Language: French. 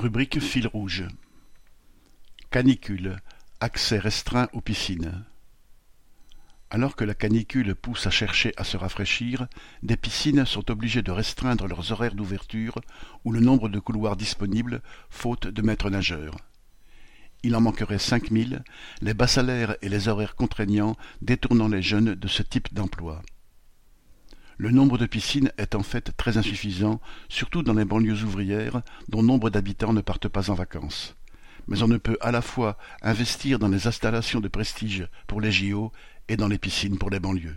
Rubrique fil rouge. Canicule. Accès restreint aux piscines. Alors que la canicule pousse à chercher à se rafraîchir, des piscines sont obligées de restreindre leurs horaires d'ouverture ou le nombre de couloirs disponibles, faute de maîtres nageurs. Il en manquerait cinq mille, les bas salaires et les horaires contraignants détournant les jeunes de ce type d'emploi. Le nombre de piscines est en fait très insuffisant, surtout dans les banlieues ouvrières, dont nombre d'habitants ne partent pas en vacances. Mais on ne peut à la fois investir dans les installations de prestige pour les JO et dans les piscines pour les banlieues.